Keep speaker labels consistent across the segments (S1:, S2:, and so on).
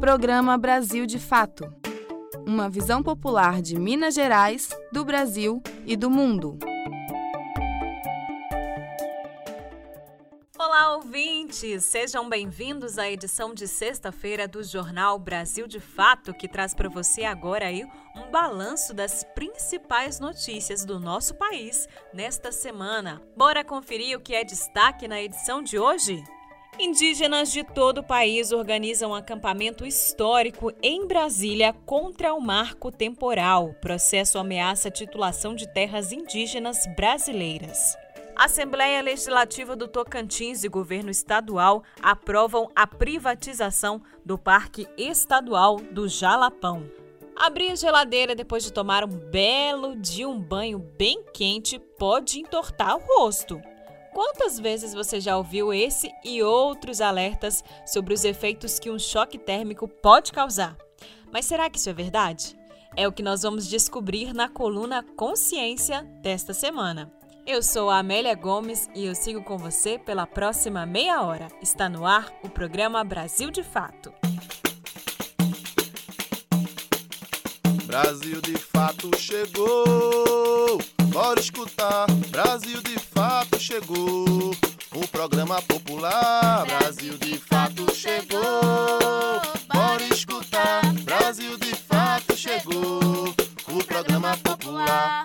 S1: Programa Brasil de Fato. Uma visão popular de Minas Gerais, do Brasil e do mundo.
S2: Olá, ouvintes! Sejam bem-vindos à edição de sexta-feira do Jornal Brasil de Fato, que traz para você agora aí um balanço das principais notícias do nosso país nesta semana. Bora conferir o que é destaque na edição de hoje? Indígenas de todo o país organizam um acampamento histórico em Brasília contra o marco temporal. O processo ameaça a titulação de terras indígenas brasileiras. Assembleia Legislativa do Tocantins e governo estadual aprovam a privatização do Parque Estadual do Jalapão. Abrir a geladeira depois de tomar um belo de um banho bem quente pode entortar o rosto. Quantas vezes você já ouviu esse e outros alertas sobre os efeitos que um choque térmico pode causar? Mas será que isso é verdade? É o que nós vamos descobrir na coluna Consciência desta semana. Eu sou a Amélia Gomes e eu sigo com você pela próxima meia hora. Está no ar o programa Brasil de Fato.
S3: Brasil de Fato chegou Bora escutar, Brasil de fato chegou. O programa popular, Brasil de fato chegou. Bora escutar, Brasil de fato chegou. O programa popular.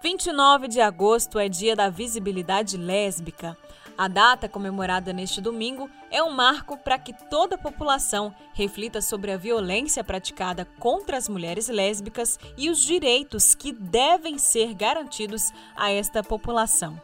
S2: 29 de agosto é dia da visibilidade lésbica. A data comemorada neste domingo é um marco para que toda a população reflita sobre a violência praticada contra as mulheres lésbicas e os direitos que devem ser garantidos a esta população.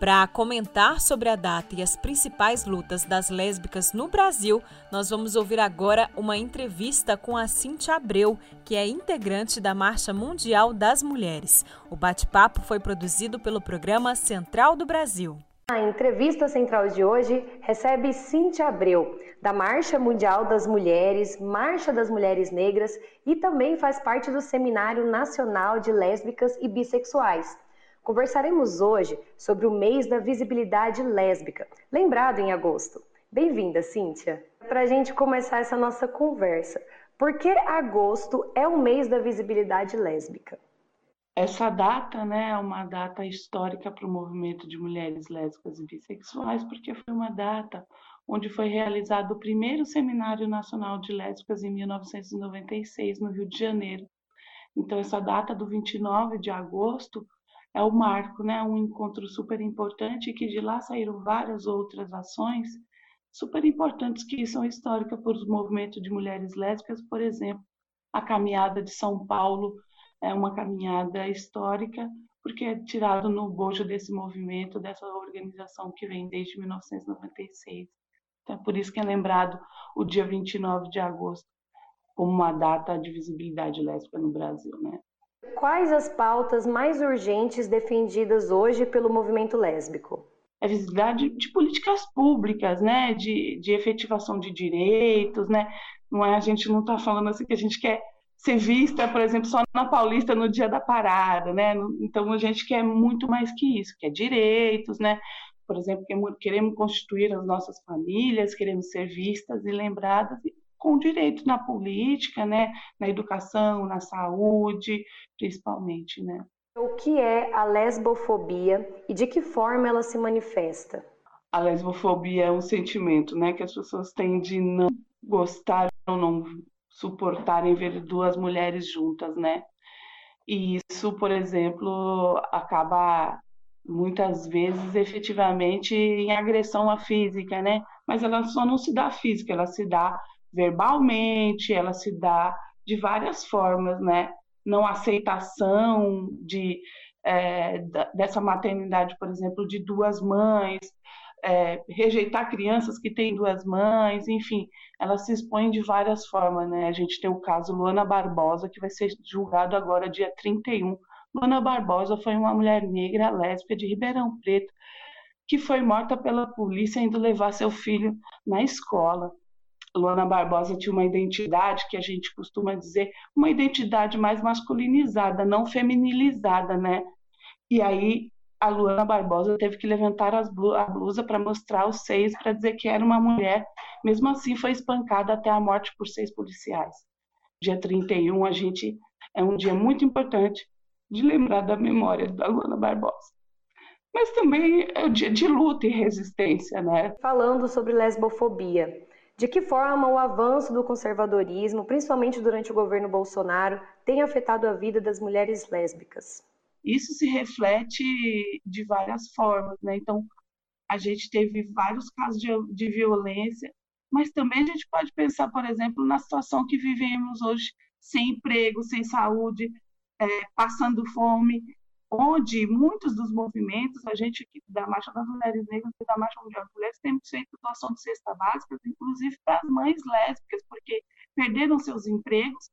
S2: Para comentar sobre a data e as principais lutas das lésbicas no Brasil, nós vamos ouvir agora uma entrevista com a Cintia Abreu, que é integrante da Marcha Mundial das Mulheres. O bate-papo foi produzido pelo programa Central do Brasil.
S4: A entrevista central de hoje recebe Cintia Abreu, da Marcha Mundial das Mulheres, Marcha das Mulheres Negras e também faz parte do Seminário Nacional de Lésbicas e Bissexuais. Conversaremos hoje sobre o mês da visibilidade lésbica, lembrado em agosto. Bem-vinda, Cíntia. Para a gente começar essa nossa conversa, por que agosto é o mês da visibilidade lésbica?
S5: Essa data né, é uma data histórica para o movimento de mulheres lésbicas e bissexuais, porque foi uma data onde foi realizado o primeiro Seminário Nacional de Lésbicas em 1996, no Rio de Janeiro. Então, essa data do 29 de agosto é o marco, né, um encontro super importante, que de lá saíram várias outras ações super importantes que são históricas para os movimentos de mulheres lésbicas, por exemplo, a caminhada de São Paulo é uma caminhada histórica, porque é tirado no bojo desse movimento, dessa organização que vem desde 1996. Então, é por isso que é lembrado o dia 29 de agosto como uma data de visibilidade lésbica no Brasil, né?
S4: Quais as pautas mais urgentes defendidas hoje pelo movimento lésbico?
S5: É visibilidade de políticas públicas, né? De, de efetivação de direitos, né? Não é a gente não está falando assim que a gente quer ser vista, por exemplo, só na Paulista no dia da parada, né? Então a gente quer muito mais que isso, quer direitos, né? Por exemplo, queremos constituir as nossas famílias, queremos ser vistas e lembradas com direito na política, né? Na educação, na saúde, principalmente, né?
S4: O que é a lesbofobia e de que forma ela se manifesta?
S5: A lesbofobia é um sentimento, né, que as pessoas têm de não gostar ou não suportarem ver duas mulheres juntas, né? E isso, por exemplo, acaba muitas vezes efetivamente em agressão à física, né? Mas ela só não se dá física, ela se dá verbalmente, ela se dá de várias formas, né? Não aceitação de é, dessa maternidade, por exemplo, de duas mães, é, rejeitar crianças que têm duas mães, enfim, ela se expõe de várias formas, né? A gente tem o caso Luana Barbosa, que vai ser julgado agora dia 31. Luana Barbosa foi uma mulher negra lésbica de Ribeirão Preto que foi morta pela polícia indo levar seu filho na escola. Luana Barbosa tinha uma identidade que a gente costuma dizer, uma identidade mais masculinizada, não feminilizada, né? E aí a Luana Barbosa teve que levantar a blusa para mostrar os seios, para dizer que era uma mulher. Mesmo assim, foi espancada até a morte por seis policiais. Dia 31, a gente é um dia muito importante de lembrar da memória da Luana Barbosa. Mas também é o dia de luta e resistência, né?
S4: Falando sobre lesbofobia, de que forma o avanço do conservadorismo, principalmente durante o governo Bolsonaro, tem afetado a vida das mulheres lésbicas?
S5: Isso se reflete de várias formas, né? Então, a gente teve vários casos de, de violência, mas também a gente pode pensar, por exemplo, na situação que vivemos hoje, sem emprego, sem saúde, é, passando fome, onde muitos dos movimentos, a gente da Marcha das Mulheres Negras e da Marcha Mundial das Mulheres, temos feito doação de cesta básica, inclusive para as mães lésbicas, porque perderam seus empregos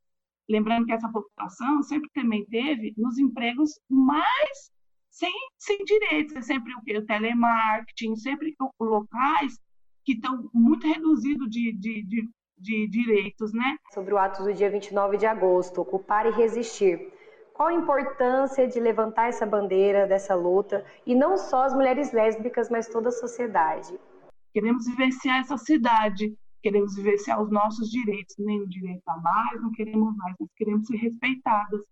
S5: Lembrando que essa população sempre também teve nos empregos mais sem, sem direitos, é sempre o, que? o telemarketing, sempre locais que estão muito reduzidos de, de, de, de direitos, né?
S4: Sobre o ato do dia 29 de agosto, ocupar e resistir. Qual a importância de levantar essa bandeira dessa luta e não só as mulheres lésbicas, mas toda a sociedade?
S5: Queremos vivenciar essa cidade, queremos vivenciar os nossos direitos, nem o direito a mais, não queremos mais, nós queremos ser respeitadas,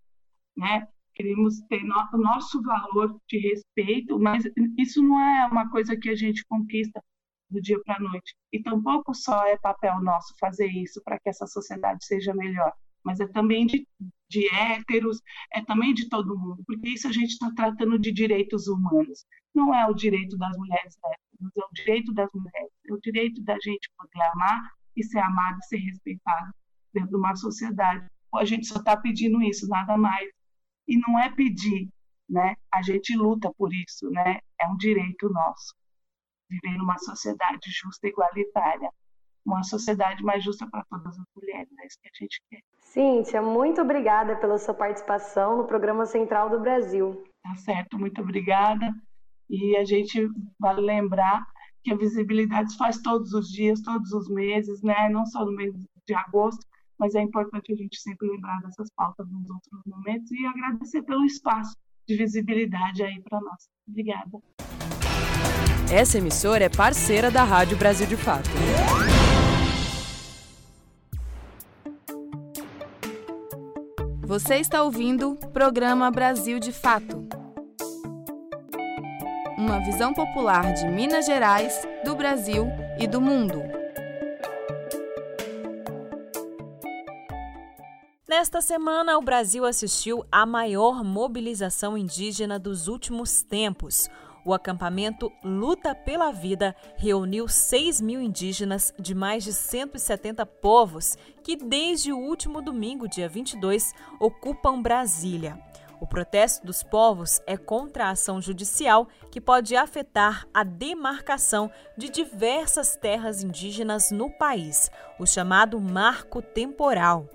S5: né? Queremos ter no, o nosso valor de respeito, mas isso não é uma coisa que a gente conquista do dia para a noite. E tampouco só é papel nosso fazer isso para que essa sociedade seja melhor, mas é também de, de héteros, é também de todo mundo, porque isso a gente está tratando de direitos humanos. Não é o direito das mulheres é o direito das mulheres, é o direito da gente poder amar e ser amado e ser respeitado dentro de uma sociedade. A gente só está pedindo isso, nada mais. E não é pedir, né? A gente luta por isso, né? É um direito nosso. Viver numa sociedade justa e igualitária. Uma sociedade mais justa para todas as mulheres, é isso que a gente quer.
S4: Cíntia, muito obrigada pela sua participação no programa Central do Brasil.
S5: Tá certo, muito obrigada. E a gente vale lembrar que a visibilidade faz todos os dias, todos os meses, né? não só no mês de agosto, mas é importante a gente sempre lembrar dessas pautas nos outros momentos e agradecer pelo espaço de visibilidade aí para nós. Obrigada.
S1: Essa emissora é parceira da Rádio Brasil de Fato. Você está ouvindo o programa Brasil de Fato uma visão popular de Minas Gerais, do Brasil e do mundo.
S2: Nesta semana, o Brasil assistiu à maior mobilização indígena dos últimos tempos. O acampamento Luta pela Vida reuniu 6 mil indígenas de mais de 170 povos que, desde o último domingo, dia 22, ocupam Brasília. O protesto dos povos é contra a ação judicial que pode afetar a demarcação de diversas terras indígenas no país, o chamado Marco Temporal.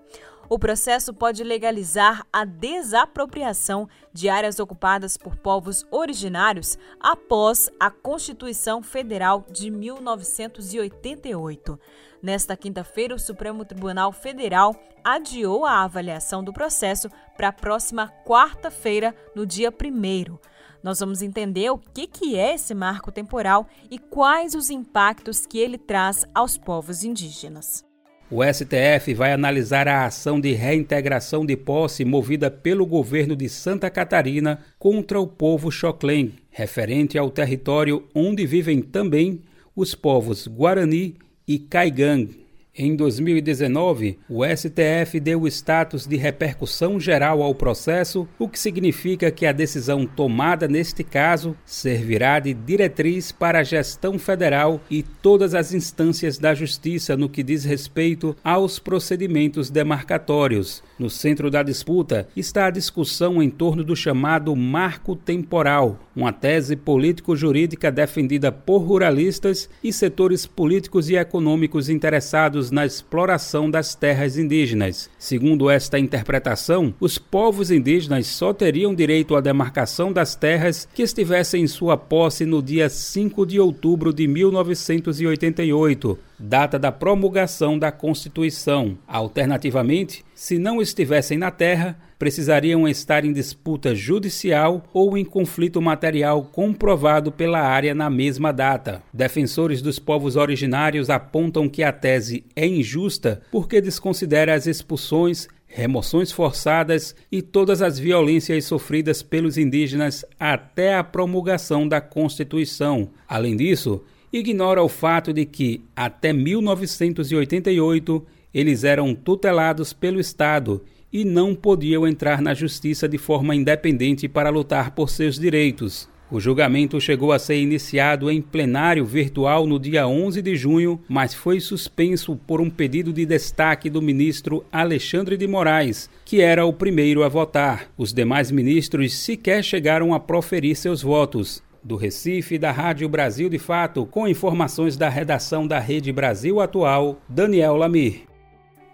S2: O processo pode legalizar a desapropriação de áreas ocupadas por povos originários após a Constituição Federal de 1988. Nesta quinta-feira, o Supremo Tribunal Federal adiou a avaliação do processo para a próxima quarta-feira, no dia 1. Nós vamos entender o que, que é esse marco temporal e quais os impactos que ele traz aos povos indígenas.
S6: O STF vai analisar a ação de reintegração de posse movida pelo governo de Santa Catarina contra o povo Xoclen, referente ao território onde vivem também os povos Guarani e Caigang. Em 2019, o STF deu o status de repercussão geral ao processo, o que significa que a decisão tomada neste caso servirá de diretriz para a gestão federal e todas as instâncias da Justiça no que diz respeito aos procedimentos demarcatórios. No centro da disputa está a discussão em torno do chamado marco temporal, uma tese político-jurídica defendida por ruralistas e setores políticos e econômicos interessados na exploração das terras indígenas. Segundo esta interpretação, os povos indígenas só teriam direito à demarcação das terras que estivessem em sua posse no dia 5 de outubro de 1988, data da promulgação da Constituição. Alternativamente, se não estivessem na terra, precisariam estar em disputa judicial ou em conflito material comprovado pela área na mesma data. Defensores dos povos originários apontam que a tese é injusta porque desconsidera as expulsões remoções forçadas e todas as violências sofridas pelos indígenas até a promulgação da Constituição. Além disso, ignora o fato de que, até 1988, eles eram tutelados pelo Estado e não podiam entrar na justiça de forma independente para lutar por seus direitos. O julgamento chegou a ser iniciado em plenário virtual no dia 11 de junho, mas foi suspenso por um pedido de destaque do ministro Alexandre de Moraes, que era o primeiro a votar. Os demais ministros sequer chegaram a proferir seus votos. Do Recife, da Rádio Brasil de Fato, com informações da redação da Rede Brasil Atual, Daniel Lamir.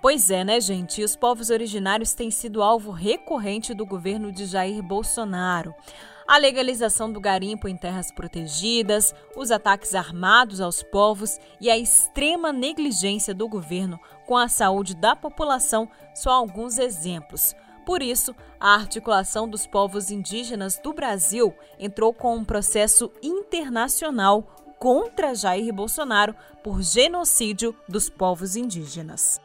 S2: Pois é, né, gente? Os povos originários têm sido alvo recorrente do governo de Jair Bolsonaro. A legalização do garimpo em terras protegidas, os ataques armados aos povos e a extrema negligência do governo com a saúde da população são alguns exemplos. Por isso, a articulação dos povos indígenas do Brasil entrou com um processo internacional contra Jair Bolsonaro por genocídio dos povos indígenas.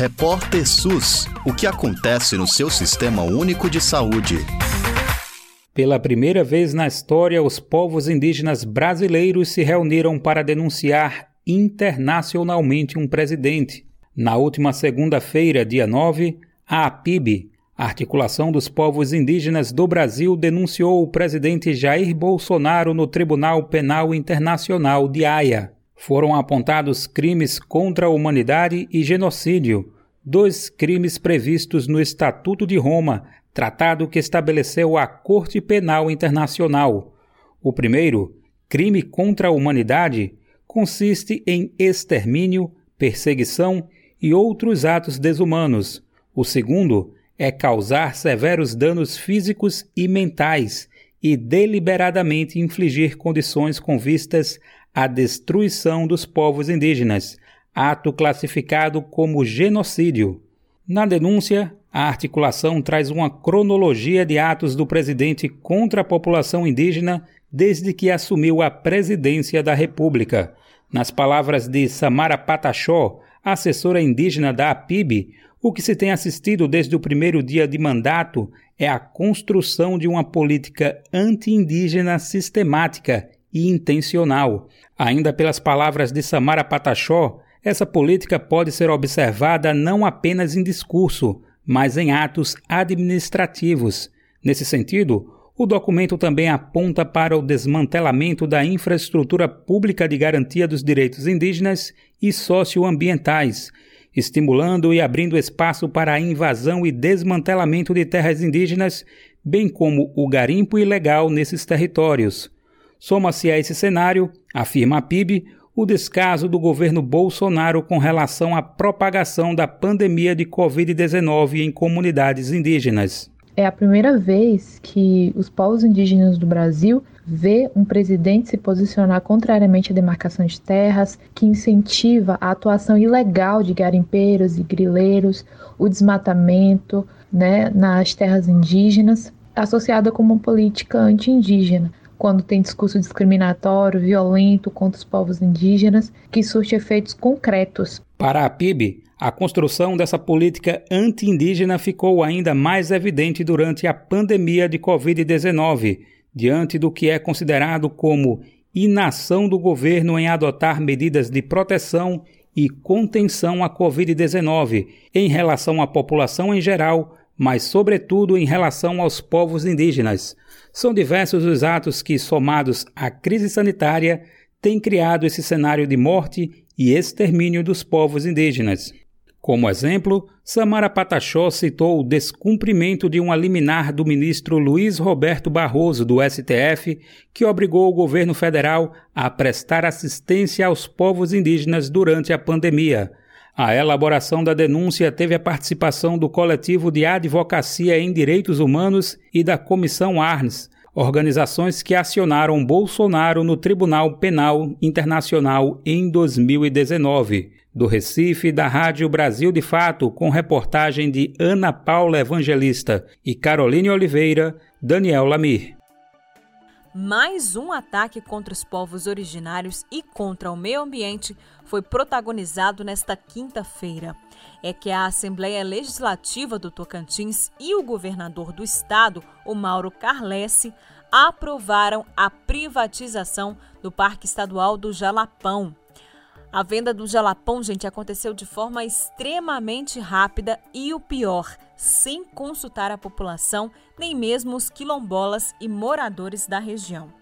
S7: Repórter SUS: O que acontece no seu sistema único de saúde?
S6: Pela primeira vez na história, os povos indígenas brasileiros se reuniram para denunciar internacionalmente um presidente. Na última segunda-feira, dia 9, a APIB, Articulação dos Povos Indígenas do Brasil, denunciou o presidente Jair Bolsonaro no Tribunal Penal Internacional de Haia foram apontados crimes contra a humanidade e genocídio, dois crimes previstos no Estatuto de Roma, tratado que estabeleceu a Corte Penal Internacional. O primeiro, crime contra a humanidade, consiste em extermínio, perseguição e outros atos desumanos. O segundo é causar severos danos físicos e mentais e deliberadamente infligir condições com vistas a destruição dos povos indígenas, ato classificado como genocídio. Na denúncia, a articulação traz uma cronologia de atos do presidente contra a população indígena desde que assumiu a presidência da República. Nas palavras de Samara Pataxó, assessora indígena da APIB, o que se tem assistido desde o primeiro dia de mandato é a construção de uma política anti-indígena sistemática e intencional. Ainda pelas palavras de Samara Pataxó, essa política pode ser observada não apenas em discurso, mas em atos administrativos. Nesse sentido, o documento também aponta para o desmantelamento da infraestrutura pública de garantia dos direitos indígenas e socioambientais, estimulando e abrindo espaço para a invasão e desmantelamento de terras indígenas, bem como o garimpo ilegal nesses territórios. Soma-se a esse cenário, afirma a PIB, o descaso do governo Bolsonaro com relação à propagação da pandemia de Covid-19 em comunidades indígenas.
S8: É a primeira vez que os povos indígenas do Brasil vê um presidente se posicionar contrariamente à demarcação de terras, que incentiva a atuação ilegal de garimpeiros e grileiros, o desmatamento né, nas terras indígenas, associada com uma política anti-indígena quando tem discurso discriminatório, violento contra os povos indígenas, que surte efeitos concretos.
S6: Para a PIB, a construção dessa política anti-indígena ficou ainda mais evidente durante a pandemia de Covid-19, diante do que é considerado como inação do governo em adotar medidas de proteção e contenção à Covid-19 em relação à população em geral, mas, sobretudo, em relação aos povos indígenas. São diversos os atos que, somados à crise sanitária, têm criado esse cenário de morte e extermínio dos povos indígenas. Como exemplo, Samara Pataxó citou o descumprimento de um liminar do ministro Luiz Roberto Barroso, do STF, que obrigou o governo federal a prestar assistência aos povos indígenas durante a pandemia. A elaboração da denúncia teve a participação do Coletivo de Advocacia em Direitos Humanos e da Comissão Arnes, organizações que acionaram Bolsonaro no Tribunal Penal Internacional em 2019. Do Recife, da Rádio Brasil de Fato, com reportagem de Ana Paula Evangelista e Caroline Oliveira, Daniel Lamir.
S2: Mais um ataque contra os povos originários e contra o meio ambiente foi protagonizado nesta quinta-feira. É que a Assembleia Legislativa do Tocantins e o governador do estado, o Mauro Carlesse, aprovaram a privatização do Parque Estadual do Jalapão. A venda do jalapão, gente, aconteceu de forma extremamente rápida e o pior, sem consultar a população, nem mesmo os quilombolas e moradores da região.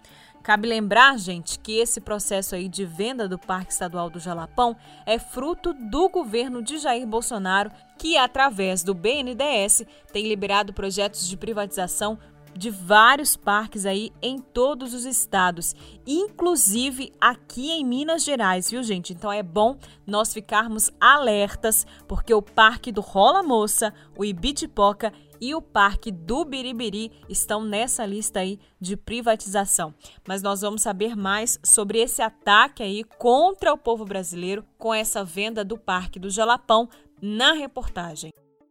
S2: Cabe lembrar, gente, que esse processo aí de venda do Parque Estadual do Jalapão é fruto do governo de Jair Bolsonaro, que através do BNDES tem liberado projetos de privatização de vários parques aí em todos os estados, inclusive aqui em Minas Gerais, viu, gente? Então é bom nós ficarmos alertas, porque o Parque do Rola Moça, o Ibitipoca e o Parque do Biribiri estão nessa lista aí de privatização. Mas nós vamos saber mais sobre esse ataque aí contra o povo brasileiro com essa venda do Parque do Jalapão na reportagem.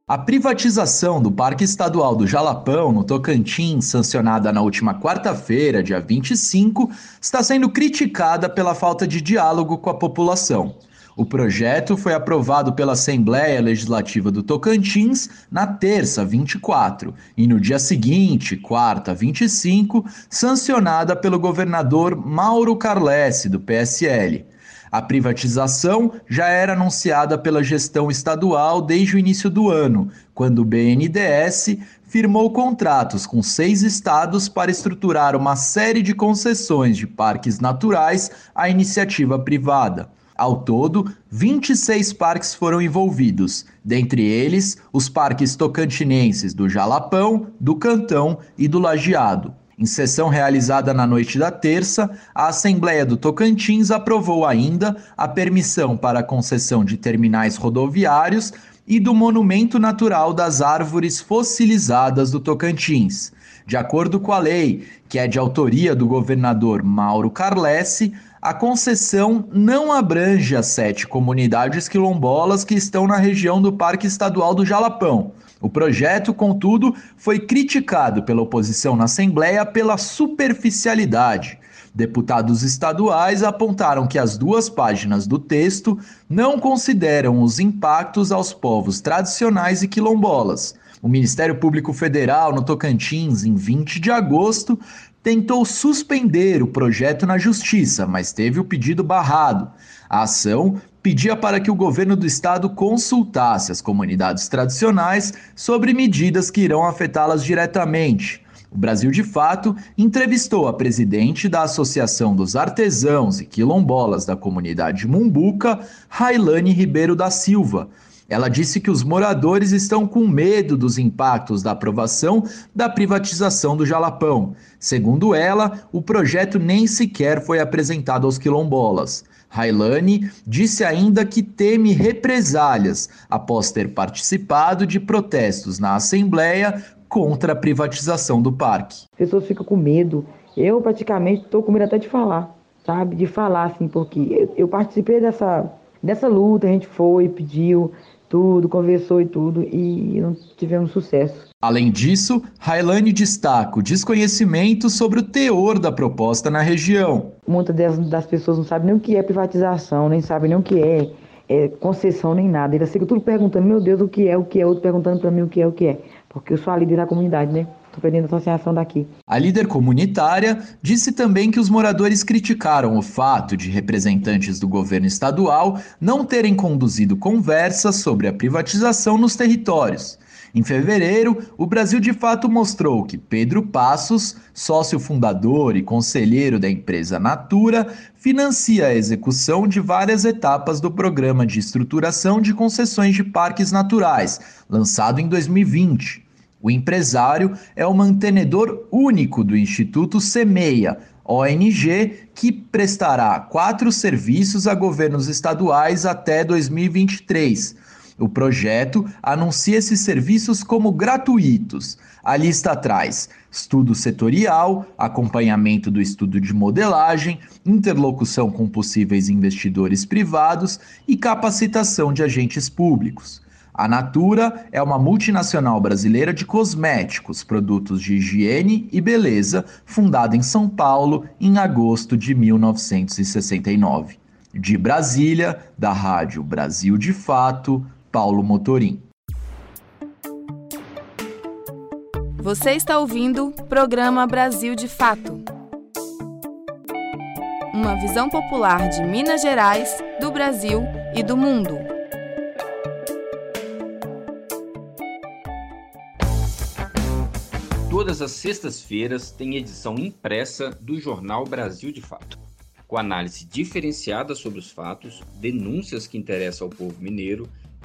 S9: A privatização do Parque Estadual do Jalapão, no Tocantins, sancionada na última quarta-feira, dia 25, está sendo criticada pela falta de diálogo com a população. O projeto foi aprovado pela Assembleia Legislativa do Tocantins na terça, 24, e no dia seguinte, quarta, 25, sancionada pelo governador Mauro Carlesse, do PSL. A privatização já era anunciada pela gestão estadual desde o início do ano, quando o BNDES firmou contratos com seis estados para estruturar uma série de concessões de parques naturais à iniciativa privada. Ao todo, 26 parques foram envolvidos, dentre eles os parques tocantinenses do Jalapão, do Cantão e do Lajeado. Em sessão realizada na noite da terça, a Assembleia do Tocantins aprovou ainda a permissão para a concessão de terminais rodoviários e do Monumento Natural das Árvores Fossilizadas do Tocantins. De acordo com a lei, que é de autoria do governador Mauro Carlesse, a concessão não abrange as sete comunidades quilombolas que estão na região do Parque Estadual do Jalapão o projeto, contudo, foi criticado pela oposição na Assembleia pela superficialidade. Deputados estaduais apontaram que as duas páginas do texto não consideram os impactos aos povos tradicionais e quilombolas. O Ministério Público Federal, no Tocantins, em 20 de agosto, tentou suspender o projeto na Justiça, mas teve o pedido barrado. A ação pedia para que o governo do estado consultasse as comunidades tradicionais sobre medidas que irão afetá-las diretamente. O Brasil de Fato entrevistou a presidente da Associação dos Artesãos e Quilombolas da comunidade Mumbuca, Railane Ribeiro da Silva. Ela disse que os moradores estão com medo dos impactos da aprovação da privatização do Jalapão. Segundo ela, o projeto nem sequer foi apresentado aos quilombolas. Railane disse ainda que teme represálias após ter participado de protestos na Assembleia contra a privatização do parque.
S10: As pessoas ficam com medo. Eu praticamente estou com medo até de falar, sabe? De falar assim, porque eu, participei dessa, dessa luta, a gente foi, pediu, tudo, conversou e tudo, e não tivemos sucesso.
S9: Além disso, Railane destaca o desconhecimento sobre o teor da proposta na região.
S10: Muitas das pessoas não sabem nem o que é privatização, nem sabem nem o que é, é concessão, nem nada. Eles ficam tudo perguntando, meu Deus, o que é, o que é, outro perguntando para mim o que é, o que é. Porque eu sou a líder da comunidade, né? Estou associação daqui.
S9: A líder comunitária disse também que os moradores criticaram o fato de representantes do governo estadual não terem conduzido conversas sobre a privatização nos territórios. Em fevereiro, o Brasil de fato mostrou que Pedro Passos, sócio fundador e conselheiro da empresa Natura, financia a execução de várias etapas do programa de estruturação de concessões de parques naturais, lançado em 2020. O empresário é o mantenedor único do Instituto Semeia, ONG, que prestará quatro serviços a governos estaduais até 2023. O projeto anuncia esses serviços como gratuitos. A lista traz estudo setorial, acompanhamento do estudo de modelagem, interlocução com possíveis investidores privados e capacitação de agentes públicos. A Natura é uma multinacional brasileira de cosméticos, produtos de higiene e beleza, fundada em São Paulo em agosto de 1969. De Brasília, da Rádio Brasil de Fato, Paulo Motorim.
S1: Você está ouvindo o programa Brasil de Fato. Uma visão popular de Minas Gerais, do Brasil e do mundo.
S11: Todas as sextas-feiras tem edição impressa do jornal Brasil de Fato, com análise diferenciada sobre os fatos, denúncias que interessam ao povo mineiro,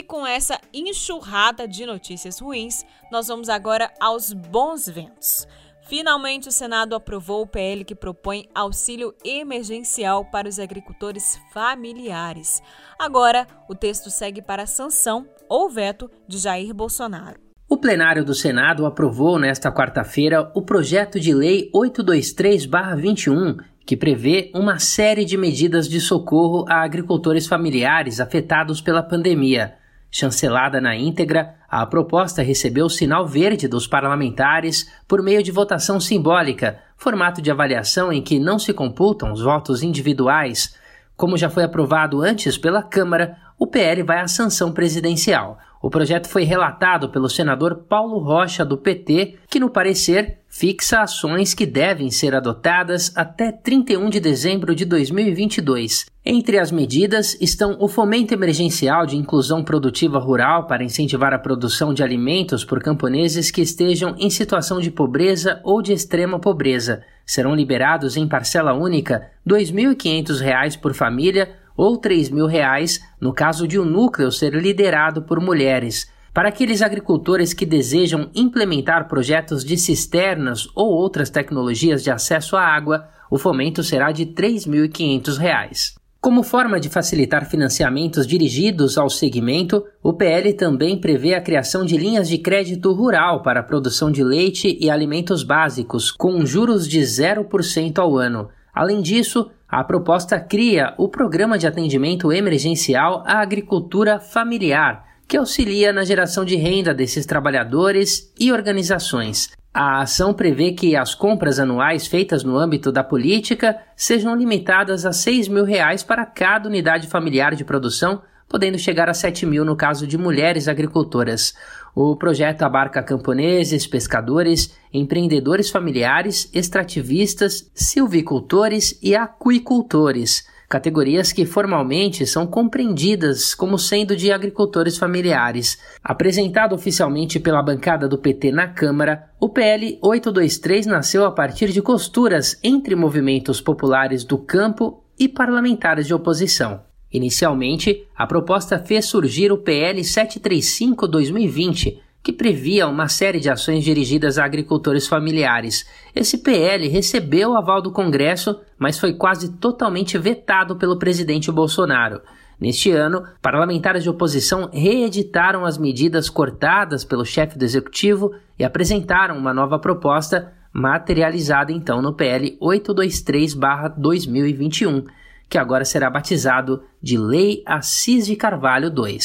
S2: E com essa enxurrada de notícias ruins, nós vamos agora aos bons ventos. Finalmente, o Senado aprovou o PL que propõe auxílio emergencial para os agricultores familiares. Agora, o texto segue para a sanção ou veto de Jair Bolsonaro.
S12: O plenário do Senado aprovou nesta quarta-feira o projeto de lei 823-21, que prevê uma série de medidas de socorro a agricultores familiares afetados pela pandemia. Chancelada na íntegra, a proposta recebeu o sinal verde dos parlamentares por meio de votação simbólica, formato de avaliação em que não se computam os votos individuais. Como já foi aprovado antes pela Câmara, o PL vai à sanção presidencial. O projeto foi relatado pelo senador Paulo Rocha, do PT, que, no parecer, fixa ações que devem ser adotadas até 31 de dezembro de 2022. Entre as medidas estão o fomento emergencial de inclusão produtiva rural para incentivar a produção de alimentos por camponeses que estejam em situação de pobreza ou de extrema pobreza. Serão liberados em parcela única R$ 2.500 por família ou 3 mil reais no caso de um núcleo ser liderado por mulheres. Para aqueles agricultores que desejam implementar projetos de cisternas ou outras tecnologias de acesso à água, o fomento será de R$ 3.500. Como forma de facilitar financiamentos dirigidos ao segmento, o PL também prevê a criação de linhas de crédito rural para a produção de leite e alimentos básicos, com juros de 0% ao ano. Além disso, a proposta cria o Programa de Atendimento Emergencial à Agricultura Familiar, que auxilia na geração de renda desses trabalhadores e organizações. A ação prevê que as compras anuais feitas no âmbito da política sejam limitadas a 6 mil reais para cada unidade familiar de produção, podendo chegar a 7 mil no caso de mulheres agricultoras. O projeto abarca camponeses, pescadores, empreendedores familiares, extrativistas, silvicultores e aquicultores, categorias que formalmente são compreendidas como sendo de agricultores familiares. Apresentado oficialmente pela bancada do PT na Câmara, o PL 823 nasceu a partir de costuras entre movimentos populares do campo e parlamentares de oposição. Inicialmente, a proposta fez surgir o PL 735-2020, que previa uma série de ações dirigidas a agricultores familiares. Esse PL recebeu o aval do Congresso, mas foi quase totalmente vetado pelo presidente Bolsonaro. Neste ano, parlamentares de oposição reeditaram as medidas cortadas pelo chefe do executivo e apresentaram uma nova proposta, materializada então no PL 823-2021 que agora será batizado de Lei Assis de Carvalho II.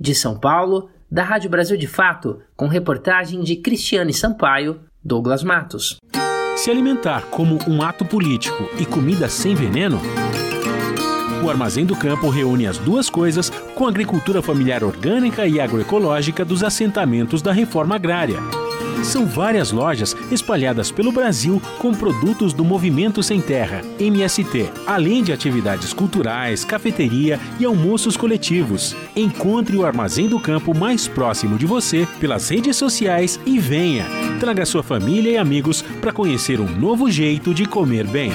S12: De São Paulo, da Rádio Brasil de Fato, com reportagem de Cristiane Sampaio, Douglas Matos.
S13: Se alimentar como um ato político e comida sem veneno? O Armazém do Campo reúne as duas coisas com a agricultura familiar orgânica e agroecológica dos assentamentos da reforma agrária. São várias lojas espalhadas pelo Brasil com produtos do Movimento Sem Terra, MST, além de atividades culturais, cafeteria e almoços coletivos. Encontre o Armazém do Campo mais próximo de você pelas redes sociais e venha. Traga sua família e amigos para conhecer um novo jeito de comer bem.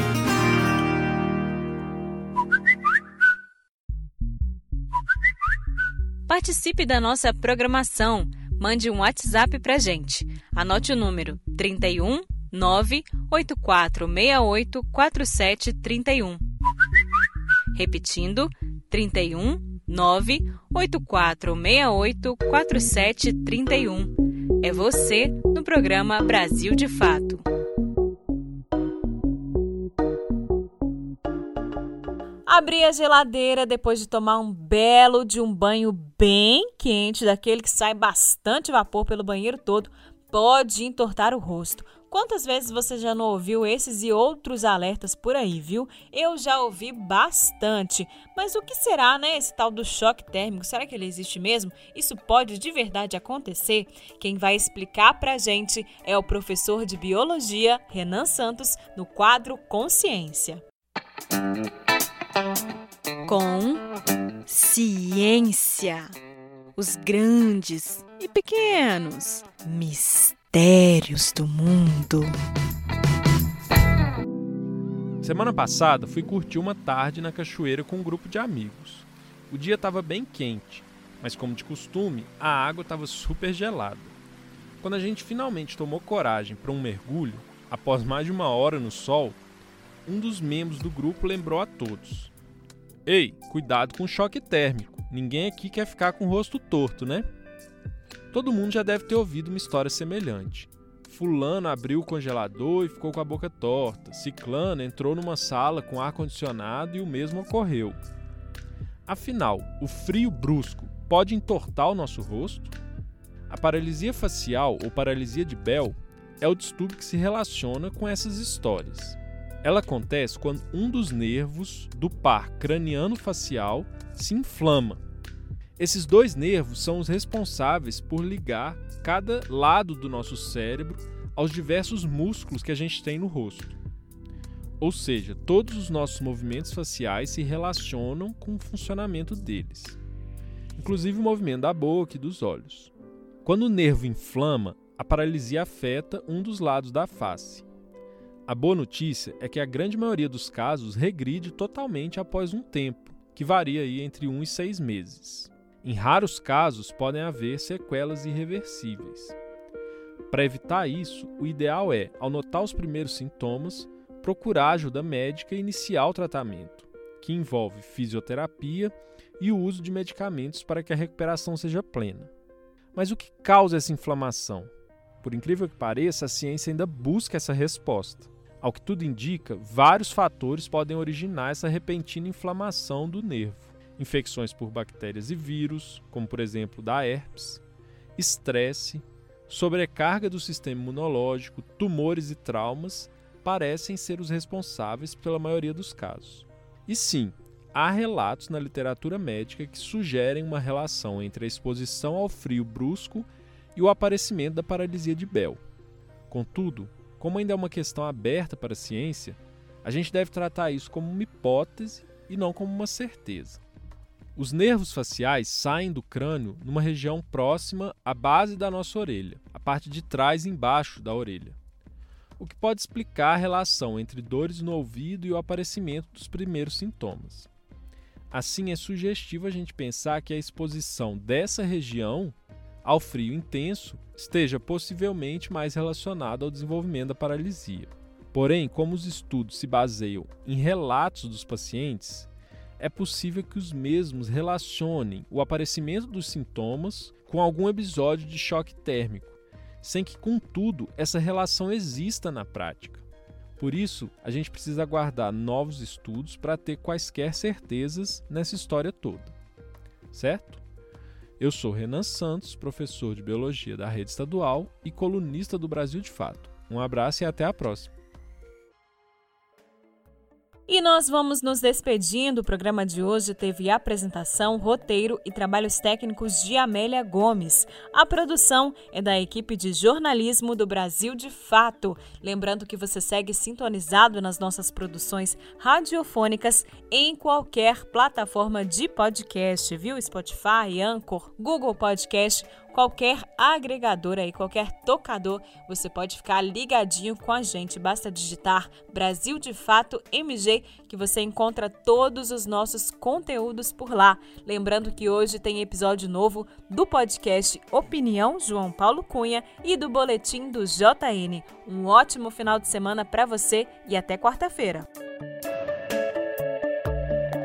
S2: Participe da nossa programação. Mande um WhatsApp para gente. Anote o número 31 98468 4731. Repetindo, 31 98468 4731. É você no programa Brasil de Fato. Abrir a geladeira depois de tomar um belo de um banho bem quente, daquele que sai bastante vapor pelo banheiro todo, pode entortar o rosto. Quantas vezes você já não ouviu esses e outros alertas por aí, viu? Eu já ouvi bastante. Mas o que será, né, esse tal do choque térmico? Será que ele existe mesmo? Isso pode de verdade acontecer? Quem vai explicar pra gente é o professor de biologia, Renan Santos, no quadro Consciência. Com ciência. Os grandes e pequenos mistérios do mundo.
S14: Semana passada fui curtir uma tarde na cachoeira com um grupo de amigos. O dia estava bem quente, mas como de costume, a água estava super gelada. Quando a gente finalmente tomou coragem para um mergulho, após mais de uma hora no sol, um dos membros do grupo lembrou a todos: Ei, cuidado com o choque térmico. Ninguém aqui quer ficar com o rosto torto, né? Todo mundo já deve ter ouvido uma história semelhante. Fulano abriu o congelador e ficou com a boca torta. Ciclano entrou numa sala com ar condicionado e o mesmo ocorreu. Afinal, o frio brusco pode entortar o nosso rosto? A paralisia facial ou paralisia de Bell é o distúrbio que se relaciona com essas histórias. Ela acontece quando um dos nervos do par craniano-facial se inflama. Esses dois nervos são os responsáveis por ligar cada lado do nosso cérebro aos diversos músculos que a gente tem no rosto. Ou seja, todos os nossos movimentos faciais se relacionam com o funcionamento deles, inclusive o movimento da boca e dos olhos. Quando o nervo inflama, a paralisia afeta um dos lados da face. A boa notícia é que a grande maioria dos casos regride totalmente após um tempo, que varia aí entre 1 e 6 meses. Em raros casos podem haver sequelas irreversíveis. Para evitar isso, o ideal é, ao notar os primeiros sintomas, procurar ajuda médica e iniciar o tratamento, que envolve fisioterapia e o uso de medicamentos para que a recuperação seja plena. Mas o que causa essa inflamação? Por incrível que pareça, a ciência ainda busca essa resposta. Ao que tudo indica, vários fatores podem originar essa repentina inflamação do nervo. Infecções por bactérias e vírus, como por exemplo da herpes, estresse, sobrecarga do sistema imunológico, tumores e traumas parecem ser os responsáveis pela maioria dos casos. E sim, há relatos na literatura médica que sugerem uma relação entre a exposição ao frio brusco e o aparecimento da paralisia de Bell. Contudo, como ainda é uma questão aberta para a ciência, a gente deve tratar isso como uma hipótese e não como uma certeza. Os nervos faciais saem do crânio numa região próxima à base da nossa orelha, a parte de trás embaixo da orelha, o que pode explicar a relação entre dores no ouvido e o aparecimento dos primeiros sintomas. Assim, é sugestivo a gente pensar que a exposição dessa região ao frio intenso esteja possivelmente mais relacionado ao desenvolvimento da paralisia. Porém, como os estudos se baseiam em relatos dos pacientes, é possível que os mesmos relacionem o aparecimento dos sintomas com algum episódio de choque térmico, sem que, contudo, essa relação exista na prática. Por isso, a gente precisa aguardar novos estudos para ter quaisquer certezas nessa história toda. Certo? Eu sou Renan Santos, professor de Biologia da Rede Estadual e colunista do Brasil de Fato. Um abraço e até a próxima.
S2: E nós vamos nos despedindo. O programa de hoje teve apresentação, roteiro e trabalhos técnicos de Amélia Gomes. A produção é da equipe de jornalismo do Brasil de Fato. Lembrando que você segue sintonizado nas nossas produções radiofônicas em qualquer plataforma de podcast, viu? Spotify, Anchor, Google Podcast qualquer agregador aí, qualquer tocador, você pode ficar ligadinho com a gente. Basta digitar Brasil de Fato MG que você encontra todos os nossos conteúdos por lá. Lembrando que hoje tem episódio novo do podcast Opinião João Paulo Cunha e do boletim do JN. Um ótimo final de semana para você e até quarta-feira.